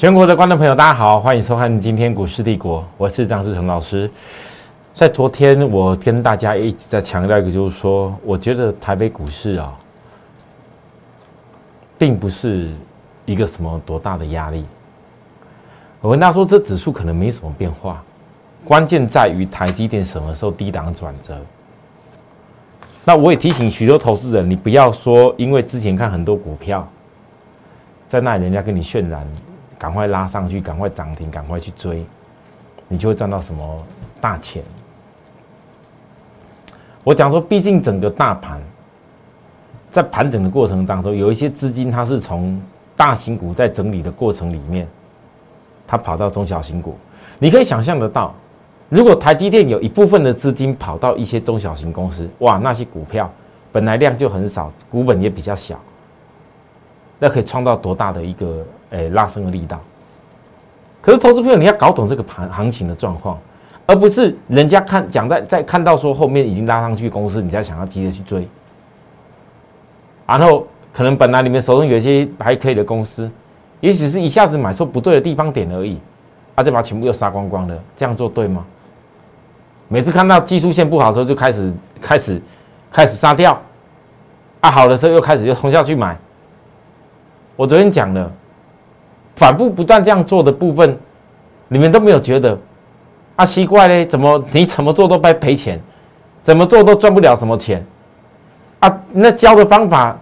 全国的观众朋友，大家好，欢迎收看今天股市帝国，我是张志成老师。在昨天，我跟大家一直在强调一个，就是说，我觉得台北股市啊，并不是一个什么多大的压力。我跟大家说，这指数可能没什么变化，关键在于台积电什么时候低档转折。那我也提醒许多投资人，你不要说，因为之前看很多股票，在那里人家跟你渲染，赶快拉上去，赶快涨停，赶快去追，你就会赚到什么大钱。我讲说，毕竟整个大盘在盘整的过程当中，有一些资金它是从大型股在整理的过程里面，它跑到中小型股。你可以想象得到，如果台积电有一部分的资金跑到一些中小型公司，哇，那些股票本来量就很少，股本也比较小，那可以创造多大的一个诶拉升的力道？可是投资朋友，你要搞懂这个盘行情的状况。而不是人家看讲在在看到说后面已经拉上去公司，你才想要急着去追，然后可能本来你们手中有一些还可以的公司，也许是一下子买错不对的地方点而已，啊，就把全部又杀光光了，这样做对吗？每次看到技术线不好的时候就开始开始开始杀掉，啊，好的时候又开始又冲下去买。我昨天讲了，反复不断这样做的部分，你们都没有觉得？啊，奇怪嘞，怎么你怎么做都白赔钱，怎么做都赚不了什么钱，啊，那教的方法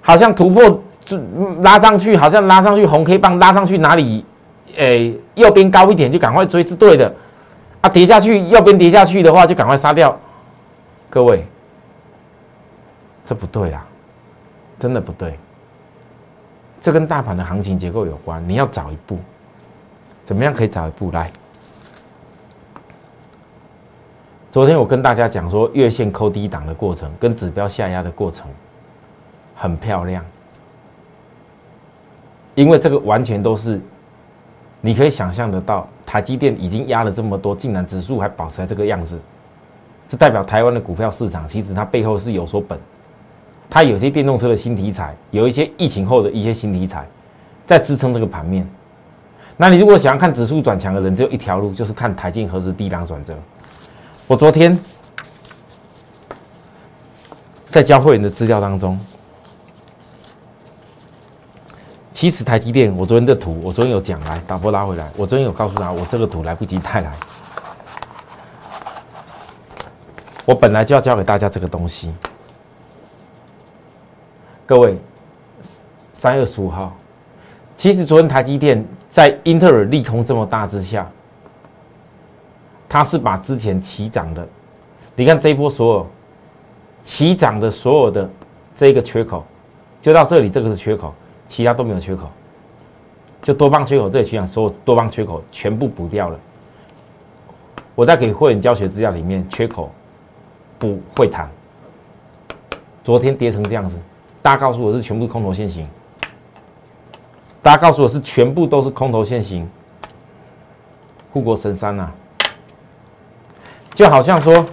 好像突破就拉上去，好像拉上去红 K 棒拉上去哪里，诶，右边高一点就赶快追是对的，啊，跌下去右边跌下去的话就赶快杀掉，各位，这不对啦，真的不对，这跟大盘的行情结构有关，你要早一步，怎么样可以早一步？来？昨天我跟大家讲说，月线扣低档的过程跟指标下压的过程很漂亮，因为这个完全都是你可以想象得到，台积电已经压了这么多，竟然指数还保持在这个样子，这代表台湾的股票市场其实它背后是有所本，它有些电动车的新题材，有一些疫情后的一些新题材在支撑这个盘面。那你如果想要看指数转强的人，只有一条路，就是看台积何时低档转折。我昨天在教会员的资料当中，其实台积电，我昨天的图，我昨天有讲来打波拉回来，我昨天有告诉他，我这个图来不及带来，我本来就要教给大家这个东西。各位，三月十五号，其实昨天台积电在英特尔利空这么大之下。它是把之前起涨的，你看这一波所有起涨的所有的这个缺口，就到这里，这个是缺口，其他都没有缺口，就多方缺口这里起涨，所有多方缺口全部补掉了。我在给会员教学资料里面，缺口补会谈，昨天跌成这样子，大家告诉我是全部空头现行，大家告诉我是全部都是空头现行，护国神山呐！就好像说，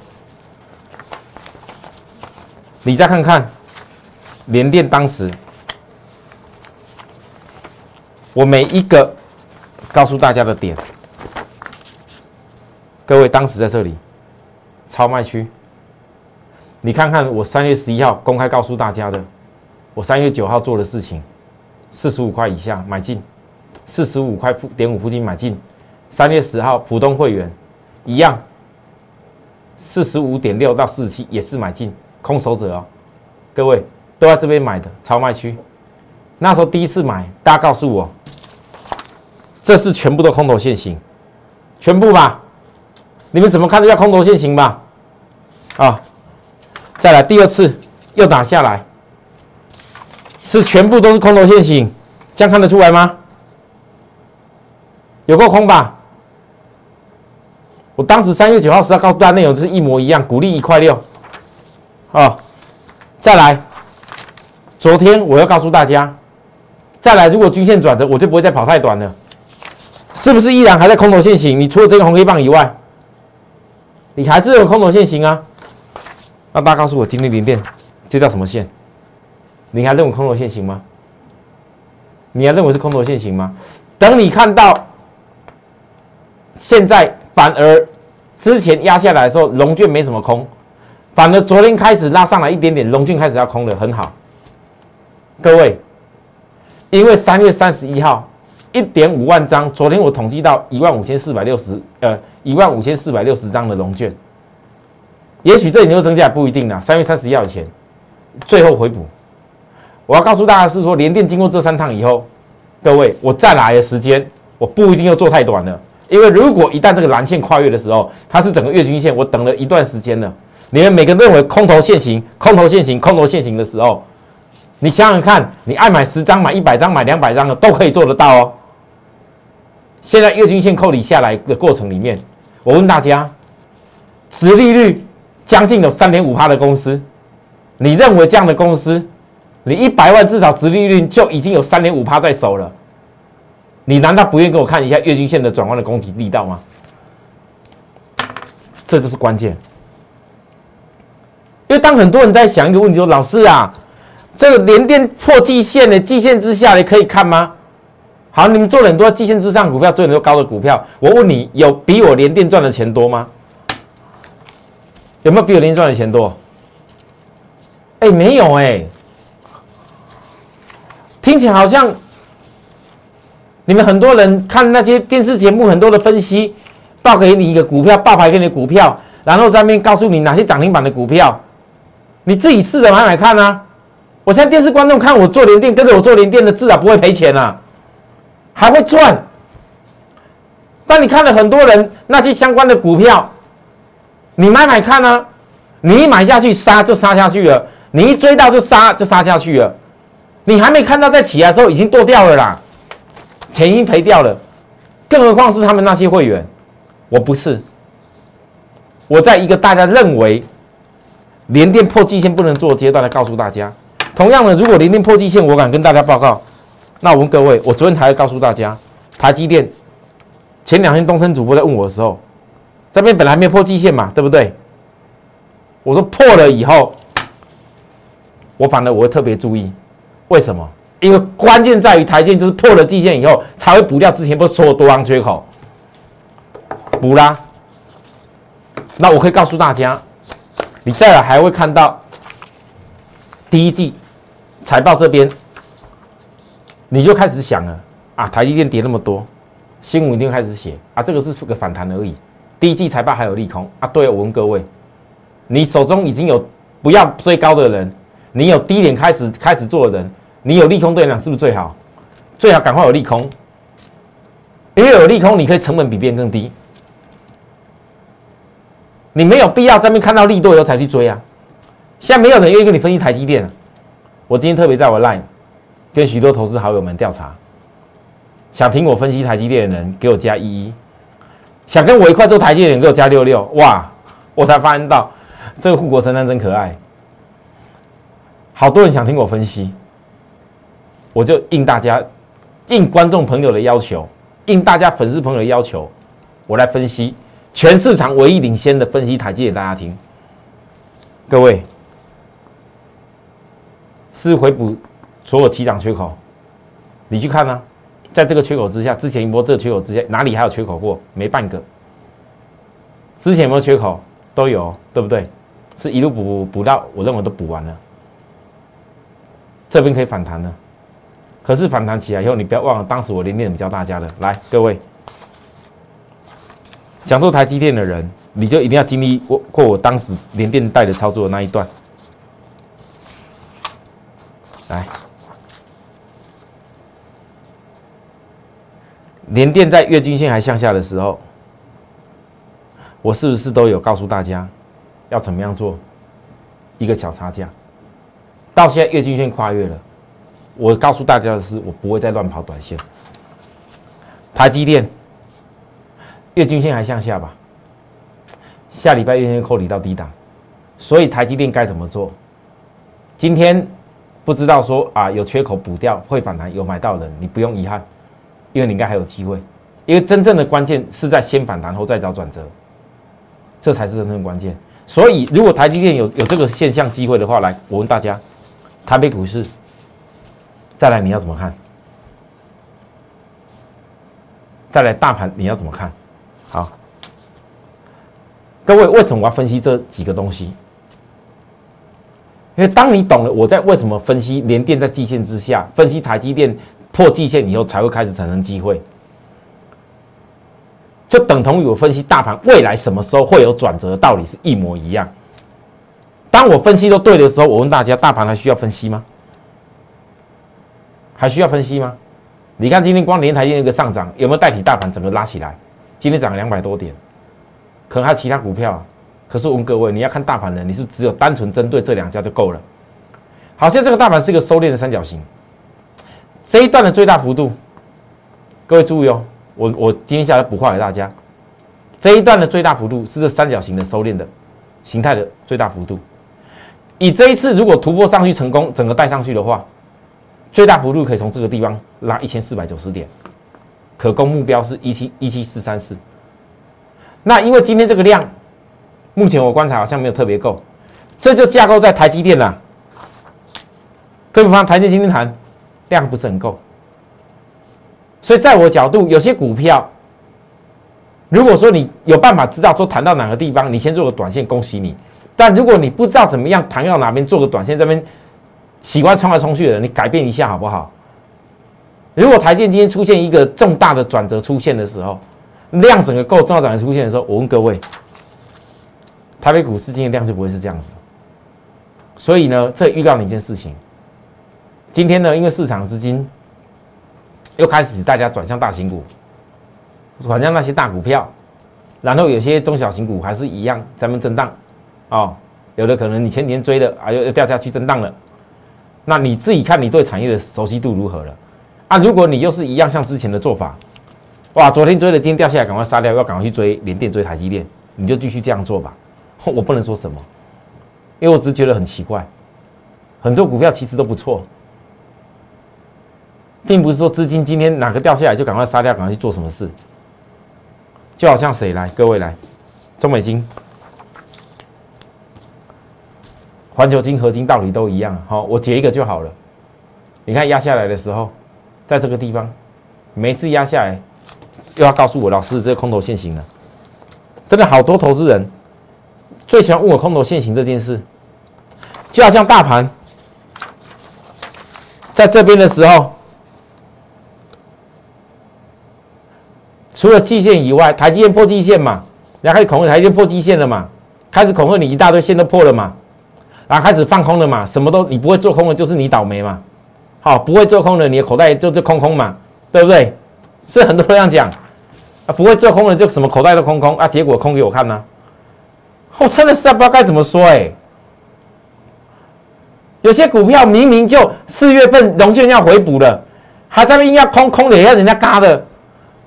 你再看看联电当时，我每一个告诉大家的点，各位当时在这里超卖区，你看看我三月十一号公开告诉大家的，我三月九号做的事情，四十五块以下买进，四十五块点五附近买进，三月十号普通会员一样。四十五点六到四十七也是买进空手者哦，各位都在这边买的超卖区。那时候第一次买，大家告诉我，这是全部的空头现行，全部吧？你们怎么看都叫空头现行吧？啊，再来第二次又打下来，是全部都是空头现行，这样看得出来吗？有够空吧？我当时三月九号、十号告诉大家内容就是一模一样，鼓励一块六，啊，再来，昨天我要告诉大家，再来，如果均线转折，我就不会再跑太短了，是不是依然还在空头线型？你除了这个红黑棒以外，你还是有空头线型啊？那大家告诉我，今天零电这叫什么线？你还认为空头线行吗？你还认为是空头线行吗？等你看到现在反而之前压下来的时候，龙卷没什么空，反而昨天开始拉上来一点点，龙卷开始要空了，很好。各位，因为三月三十一号一点五万张，昨天我统计到一万五千四百六十，呃，一万五千四百六十张的龙卷，也许这里又增加不一定啦。三月三十一号以前，最后回补。我要告诉大家是说，连电经过这三趟以后，各位，我再来的时间我不一定要做太短了，因为如果一旦这个蓝线跨越的时候，它是整个月均线，我等了一段时间了。你们每个人认为空头现行，空头现行，空头现行的时候。你想想看，你爱买十张、买一百张、买两百张的都可以做得到哦。现在月均线扣底下来的过程里面，我问大家，殖利率将近有三点五趴的公司，你认为这样的公司，你一百万至少殖利率就已经有三点五趴在手了？你难道不愿意给我看一下月均线的转弯的攻击力道吗？这就是关键。因为当很多人在想一个问题说，老师啊。这个连电破季线的季线之下，你可以看吗？好，你们做了很多季线之上股票，做很多高的股票。我问你，有比我连电赚的钱多吗？有没有比我连赚的钱多？哎，没有哎。听起来好像你们很多人看那些电视节目，很多的分析报给你一个股票，报牌给你股票，然后在那边告诉你哪些涨停板的股票，你自己试着买买看啊。我现在电视观众看我做连电，跟着我做连电的，至少不会赔钱啊，还会赚。但你看了很多人那些相关的股票，你买买看啊，你一买下去杀就杀下去了，你一追到就杀就杀下去了，你还没看到在起来的时候已经剁掉了啦，钱已经赔掉了，更何况是他们那些会员，我不是，我在一个大家认为连电破季线不能做阶段来告诉大家。同样的，如果连电破季线，我敢跟大家报告。那我问各位，我昨天才告诉大家，台积电前两天东升主播在问我的时候，这边本来没有破季线嘛，对不对？我说破了以后，我反而我会特别注意，为什么？因为关键在于台积就是破了季线以后，才会补掉之前不是说多方缺口，补啦。那我可以告诉大家，你再来还会看到第一季。财报这边，你就开始想了啊！台积电跌那么多，新闻一定开始写啊！这个是个反弹而已。第一季财报还有利空啊！对，我问各位，你手中已经有不要追高的人，你有低点开始开始做的人，你有利空对讲是不是最好？最好赶快有利空，因为有利空，你可以成本比别人更低。你没有必要在那边看到利多以后才去追啊！现在没有人愿意跟你分析台积电。我今天特别在我 line 跟许多投资好友们调查，想听我分析台积电的人给我加一一，想跟我一块做台积电的人给我加六六，哇！我才发现到这个护国神山真可爱，好多人想听我分析，我就应大家应观众朋友的要求，应大家粉丝朋友的要求，我来分析全市场唯一领先的分析台积给，大家听，各位。是回补所有起涨缺口，你去看呢，在这个缺口之下，之前一波这个缺口之下，哪里还有缺口过？没半个。之前有没有缺口？都有，对不对？是一路补补补到，我认为都补完了。这边可以反弹了，可是反弹起来以后，你不要忘了，当时我连电教大家的，来，各位，想做台积电的人，你就一定要经历过过我当时连电带的操作的那一段。来，连电在月均线还向下的时候，我是不是都有告诉大家要怎么样做一个小差价？到现在月均线跨越了，我告诉大家的是，我不会再乱跑短线。台积电月均线还向下吧？下礼拜月均线扣底到低档，所以台积电该怎么做？今天。不知道说啊，有缺口补掉会反弹，有买到人，你不用遗憾，因为你应该还有机会。因为真正的关键是在先反弹后再找转折，这才是真正关键。所以，如果台积电有有这个现象机会的话，来，我问大家，台北股市再来你要怎么看？再来大盘你要怎么看？好，各位为什么我要分析这几个东西？因为当你懂了我在为什么分析连电在季线之下，分析台积电破季线以后才会开始产生机会，就等同于我分析大盘未来什么时候会有转折的道理是一模一样。当我分析都对的时候，我问大家，大盘还需要分析吗？还需要分析吗？你看今天光连台电一个上涨，有没有代替大盘整个拉起来？今天涨了两百多点，可能还有其他股票。可是我问各位，你要看大盘的，你是只有单纯针对这两家就够了。好，现在这个大盘是一个收敛的三角形，这一段的最大幅度，各位注意哦，我我今天下来补画给大家，这一段的最大幅度是这三角形的收敛的形态的最大幅度。以这一次如果突破上去成功，整个带上去的话，最大幅度可以从这个地方拉一千四百九十点，可供目标是一七一七四三四。那因为今天这个量，目前我观察好像没有特别够，这就架构在台积电了。各位方，台积今天谈量不是很够，所以在我角度，有些股票，如果说你有办法知道说谈到哪个地方，你先做个短线，恭喜你。但如果你不知道怎么样弹到哪边做个短线，这边喜欢冲来冲去的人，你改变一下好不好？如果台电今天出现一个重大的转折出现的时候，量整个够重要转折出现的时候，我问各位，台北股市今天量就不会是这样子。所以呢，这预告你一件事情，今天呢，因为市场资金又开始大家转向大型股，转向那些大股票，然后有些中小型股还是一样咱们震荡。哦，有的可能你前几天追的啊，又又掉下去震荡了。那你自己看你对产业的熟悉度如何了？啊，如果你又是一样像之前的做法，哇，昨天追了，今天掉下来，赶快杀掉，要赶快去追联电、追台积电，你就继续这样做吧。我不能说什么，因为我只觉得很奇怪，很多股票其实都不错，并不是说资金今天哪个掉下来就赶快杀掉，赶快去做什么事。就好像谁来，各位来，中美金。环球金、合金道理都一样，好，我截一个就好了。你看压下来的时候，在这个地方，每次压下来，又要告诉我老师，这个空头现行了。真的好多投资人最喜欢问我空头现行这件事，就好像大盘在这边的时候，除了季线以外，台积电破季线嘛，然后开始恐吓台积电破季线了嘛，开始恐吓你一大堆线都破了嘛。然后开始放空了嘛，什么都你不会做空的，就是你倒霉嘛。好，不会做空的，你的口袋就就空空嘛，对不对？是很多人这样讲啊，不会做空的就什么口袋都空空啊，结果空给我看呢。我真的是不知道该怎么说哎。有些股票明明就四月份融券要回补了，还在那硬要空空的，要人家嘎的，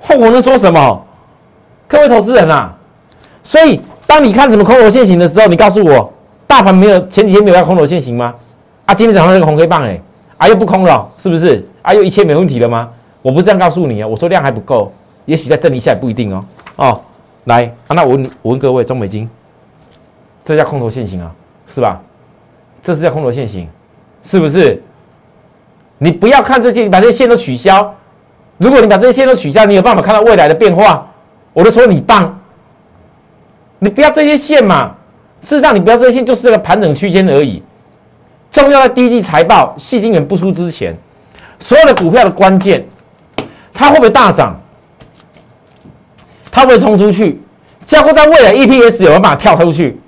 我能说什么？各位投资人啊，所以当你看怎么空头现行的时候，你告诉我。大盘没有前几天没有要空头现行吗？啊，今天早上那个红黑棒哎，啊又不空了，是不是？啊又一切没问题了吗？我不是这样告诉你啊，我说量还不够，也许再震一下也不一定哦。哦，来，那我问我问各位，中美金，这叫空头现行啊，是吧？这是叫空头现行，是不是？你不要看这些，你把这些线都取消。如果你把这些线都取消，你有办法看到未来的变化，我都说你棒。你不要这些线嘛。事实上，你不要这些，就是这个盘整区间而已。重要的第一季财报，细晶元不出之前，所有的股票的关键，它会不会大涨？它会不会冲出去？加固在未来 EPS 有没有办法跳出去？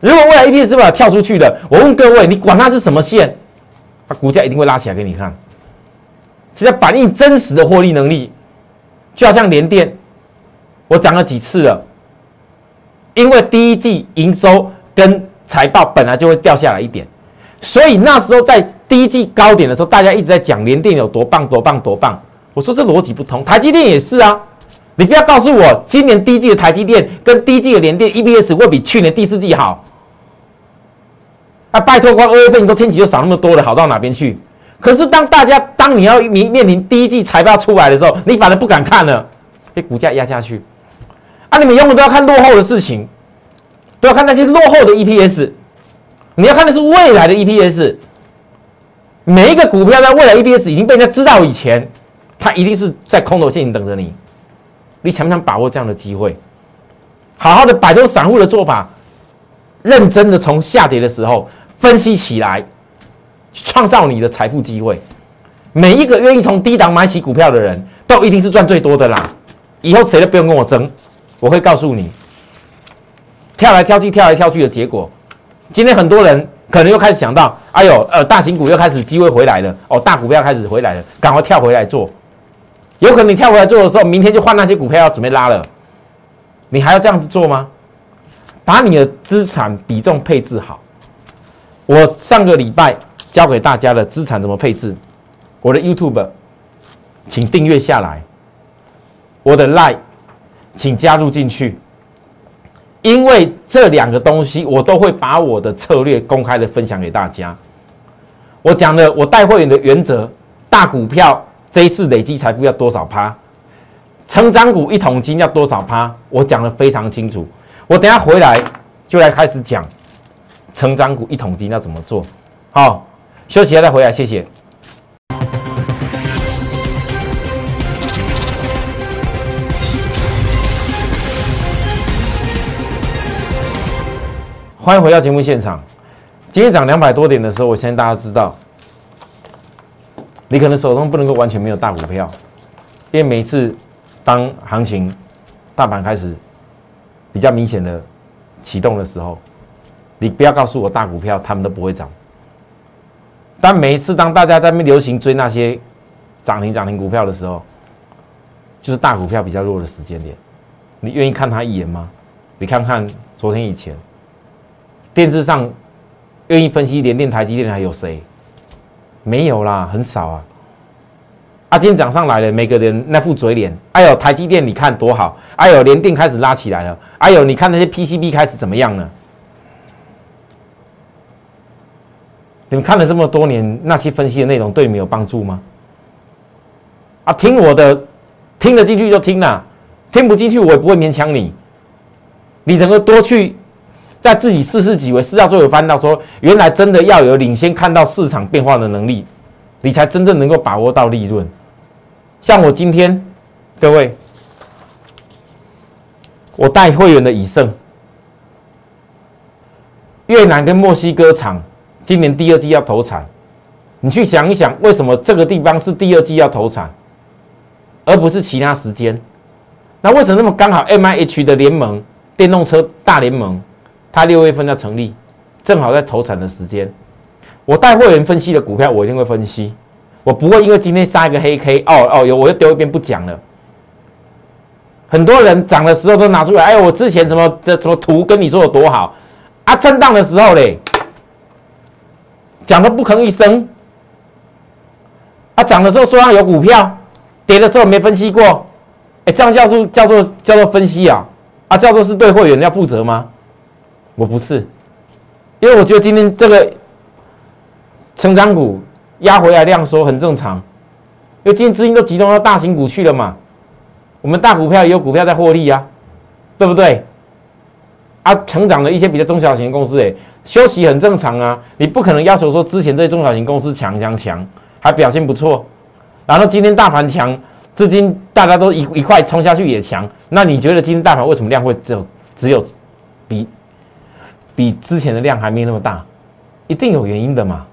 如果未来 EPS 是把跳出去的，我问各位，你管它是什么线，它股价一定会拉起来给你看。是在反映真实的获利能力，就好像联电，我讲了几次了。因为第一季营收跟财报本来就会掉下来一点，所以那时候在第一季高点的时候，大家一直在讲联电有多棒多棒多棒。我说这逻辑不通，台积电也是啊。你不要告诉我今年第一季的台积电跟第一季的联电 EPS 会比去年第四季好。啊，拜托，光二月份你都天气就少那么多了，好到哪边去？可是当大家当你要面面临第一季财报出来的时候，你反而不敢看了，被股价压下去。啊！你们永远都要看落后的事情，都要看那些落后的 EPS。你要看的是未来的 EPS。每一个股票在未来 EPS 已经被人家知道以前，它一定是在空头线等着你。你想不想把握这样的机会？好好的摆脱散户的做法，认真的从下跌的时候分析起来，创造你的财富机会。每一个愿意从低档买起股票的人，都一定是赚最多的啦。以后谁都不用跟我争，我会告诉你，跳来跳去、跳来跳去的结果。今天很多人可能又开始想到，哎呦，呃，大型股又开始机会回来了，哦，大股票开始回来了，赶快跳回来做。有可能你跳回来做的时候，明天就换那些股票要准备拉了。你还要这样子做吗？把你的资产比重配置好。我上个礼拜教给大家的资产怎么配置，我的 YouTube，请订阅下来。我的 Line，请加入进去。因为这两个东西，我都会把我的策略公开的分享给大家。我讲的我带会员的原则，大股票这一次累积财富要多少趴？成长股一桶金要多少趴？我讲的非常清楚。我等下回来就来开始讲成长股一桶金要怎么做。好，休息下再回来，谢谢。欢迎回到节目现场。今天涨两百多点的时候，我相信大家知道，你可能手中不能够完全没有大股票，因为每一次。当行情大盘开始比较明显的启动的时候，你不要告诉我大股票他们都不会涨。但每一次当大家在那流行追那些涨停涨停股票的时候，就是大股票比较弱的时间点。你愿意看他一眼吗？你看看昨天以前电视上愿意分析联电、台积电还有谁？没有啦，很少啊。啊，今天涨上来了，每个人那副嘴脸，哎呦，台积电你看多好，哎呦，连电开始拉起来了，哎呦，你看那些 PCB 开始怎么样呢？你们看了这么多年，那些分析的内容对你们有帮助吗？啊，听我的，听得进去就听了，听不进去我也不会勉强你。你整个多去在自己试试几回，试到最后翻到说，原来真的要有领先看到市场变化的能力，你才真正能够把握到利润。像我今天，各位，我带会员的以盛，越南跟墨西哥厂今年第二季要投产，你去想一想，为什么这个地方是第二季要投产，而不是其他时间？那为什么那么刚好？M I H 的联盟电动车大联盟，它六月份要成立，正好在投产的时间。我带会员分析的股票，我一定会分析。我不会因为今天杀一个黑 K 哦哦有我又丢一边不讲了。很多人涨的时候都拿出来，哎，我之前怎么这怎么图跟你说有多好啊？震荡的时候嘞，讲都不吭一声。啊，涨的时候说上有股票，跌的时候没分析过，哎，这样叫做叫做叫做分析啊？啊，叫做是对会员要负责吗？我不是，因为我觉得今天这个成长股。压回来量缩很正常，因为今天资金都集中到大型股去了嘛。我们大股票也有股票在获利呀，对不对？啊，成长的一些比较中小型公司，哎，休息很正常啊。你不可能要求说之前这些中小型公司强强强，还表现不错，然后今天大盘强，资金大家都一一块冲下去也强，那你觉得今天大盘为什么量会只有只有比比之前的量还没那么大？一定有原因的嘛。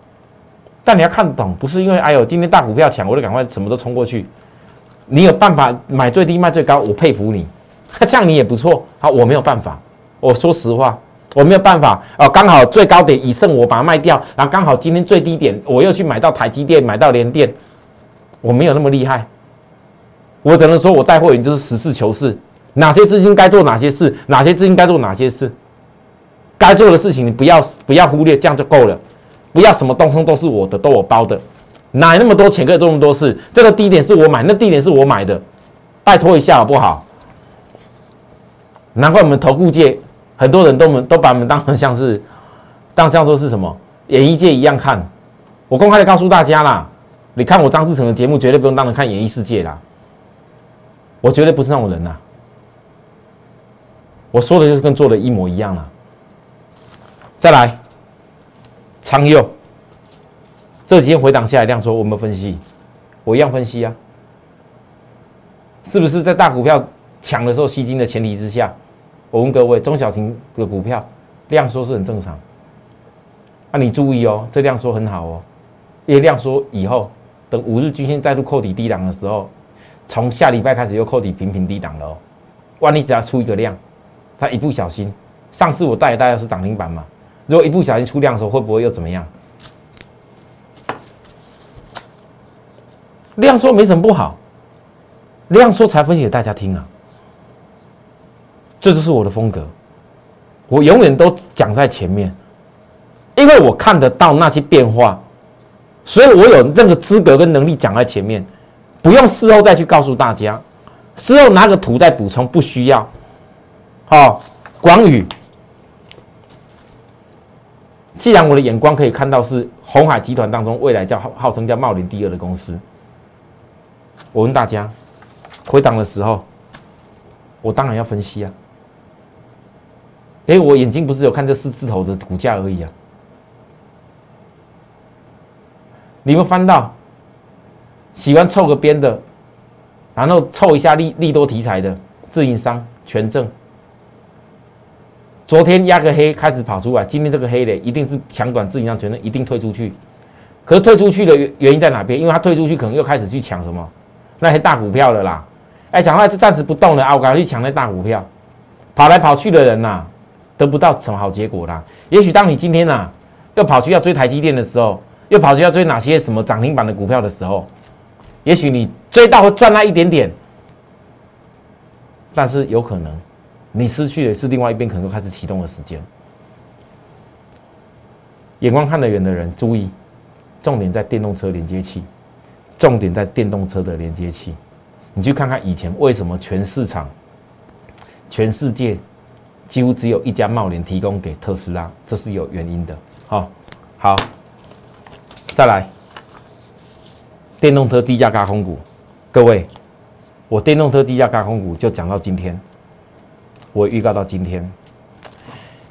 但你要看懂，不是因为哎呦，今天大股票强，我就赶快什么都冲过去。你有办法买最低卖最高，我佩服你，这样你也不错。好，我没有办法，我说实话，我没有办法。哦，刚好最高点已剩，我把它卖掉，然后刚好今天最低点，我又去买到台积电，买到联电，我没有那么厉害。我只能说我带货员就是实事求是，哪些资金该做哪些事，哪些资金该做哪些事，该做的事情你不要不要忽略，这样就够了。不要什么东东都是我的，都我包的，哪那么多钱可以做那么多事？这个低点是我买，那低点是我买的，拜托一下好不好？难怪我们投顾界很多人都们都把我们当成像是当像说是什么演艺界一样看。我公开的告诉大家啦，你看我张志成的节目，绝对不用当成看演艺世界啦。我绝对不是那种人呐。我说的就是跟做的一模一样了。再来。长佑这几天回档下来，量说我们分析，我一样分析啊，是不是在大股票抢的时候吸金的前提之下，我问各位，中小型的股票量缩是很正常。啊，你注意哦，这量缩很好哦，因为量缩以后，等五日均线再度扣底低档的时候，从下礼拜开始又扣底平平低档了哦。万一只要出一个量，它一不小心，上次我带大家是涨停板嘛，如果一不小心出量的时候，会不会又怎么样？量缩没什么不好，量缩才分析给大家听啊，这就是我的风格，我永远都讲在前面。因为我看得到那些变化，所以我有那个资格跟能力讲在前面，不用事后再去告诉大家，事后拿个图再补充，不需要。好，广宇，既然我的眼光可以看到是红海集团当中未来叫号称叫茂林第二的公司，我问大家，回档的时候，我当然要分析啊。哎，我眼睛不是有看这四字头的股价而已啊。你们翻到喜欢凑个边的，然后凑一下利利多题材的自营商权证，昨天压个黑开始跑出来，今天这个黑的一定是抢短自营商权的，一定退出去。可是退出去的原原因在哪边？因为他退出去可能又开始去抢什么那些大股票了啦。哎，讲话是暂时不动的啊，我赶快去抢那大股票，跑来跑去的人呐，得不到什么好结果啦。也许当你今天呐又跑去要追台积电的时候。又跑去要追哪些什么涨停板的股票的时候，也许你追到赚那一点点，但是有可能你失去的是另外一边可能开始启动的时间。眼光看得远的人注意，重点在电动车连接器，重点在电动车的连接器。你去看看以前为什么全市场、全世界几乎只有一家茂联提供给特斯拉，这是有原因的。好，好。再来，电动车低价高空股，各位，我电动车低价高空股就讲到今天，我预告到今天，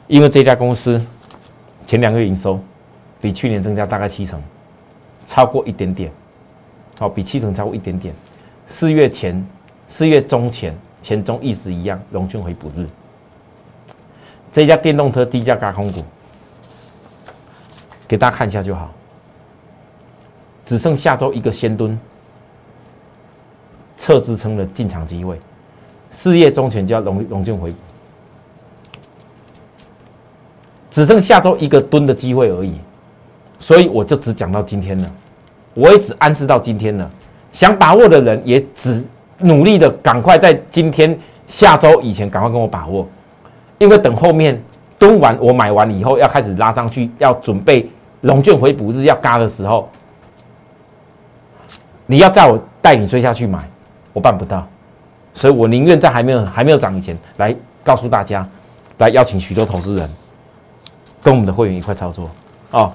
因为这家公司前两个月营收比去年增加大概七成，超过一点点，好，比七成超过一点点。四月前、四月中前前中意思一样，龙卷回补日，这家电动车低价高空股，给大家看一下就好。只剩下周一个先蹲，测支撑的进场机会，事业中前就要龙龙卷回，只剩下周一个蹲的机会而已，所以我就只讲到今天了，我也只暗示到今天了。想把握的人也只努力的赶快在今天下周以前赶快跟我把握，因为等后面蹲完我买完以后要开始拉上去，要准备龙卷回补日要嘎的时候。你要在我带你追下去买，我办不到，所以我宁愿在还没有还没有涨以前来告诉大家，来邀请许多投资人跟我们的会员一块操作哦，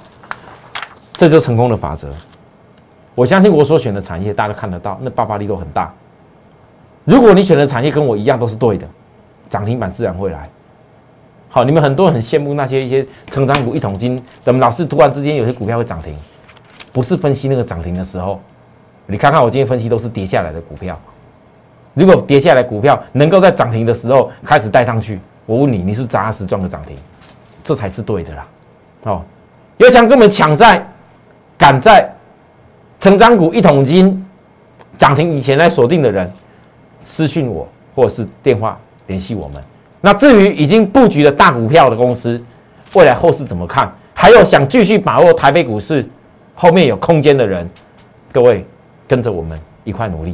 这就成功的法则。我相信我所选的产业大家看得到，那爆发力都很大。如果你选的产业跟我一样都是对的，涨停板自然会来。好，你们很多人很羡慕那些一些成长股一桶金，怎么老是突然之间有些股票会涨停？不是分析那个涨停的时候。你看看我今天分析都是跌下来的股票，如果跌下来股票能够在涨停的时候开始带上去，我问你，你是扎实赚个涨停，这才是对的啦。哦，有想跟我们抢在、赶在成长股一桶金涨停以前来锁定的人，私讯我或者是电话联系我们。那至于已经布局了大股票的公司，未来后市怎么看？还有想继续把握台北股市后面有空间的人，各位。跟着我们一块努力，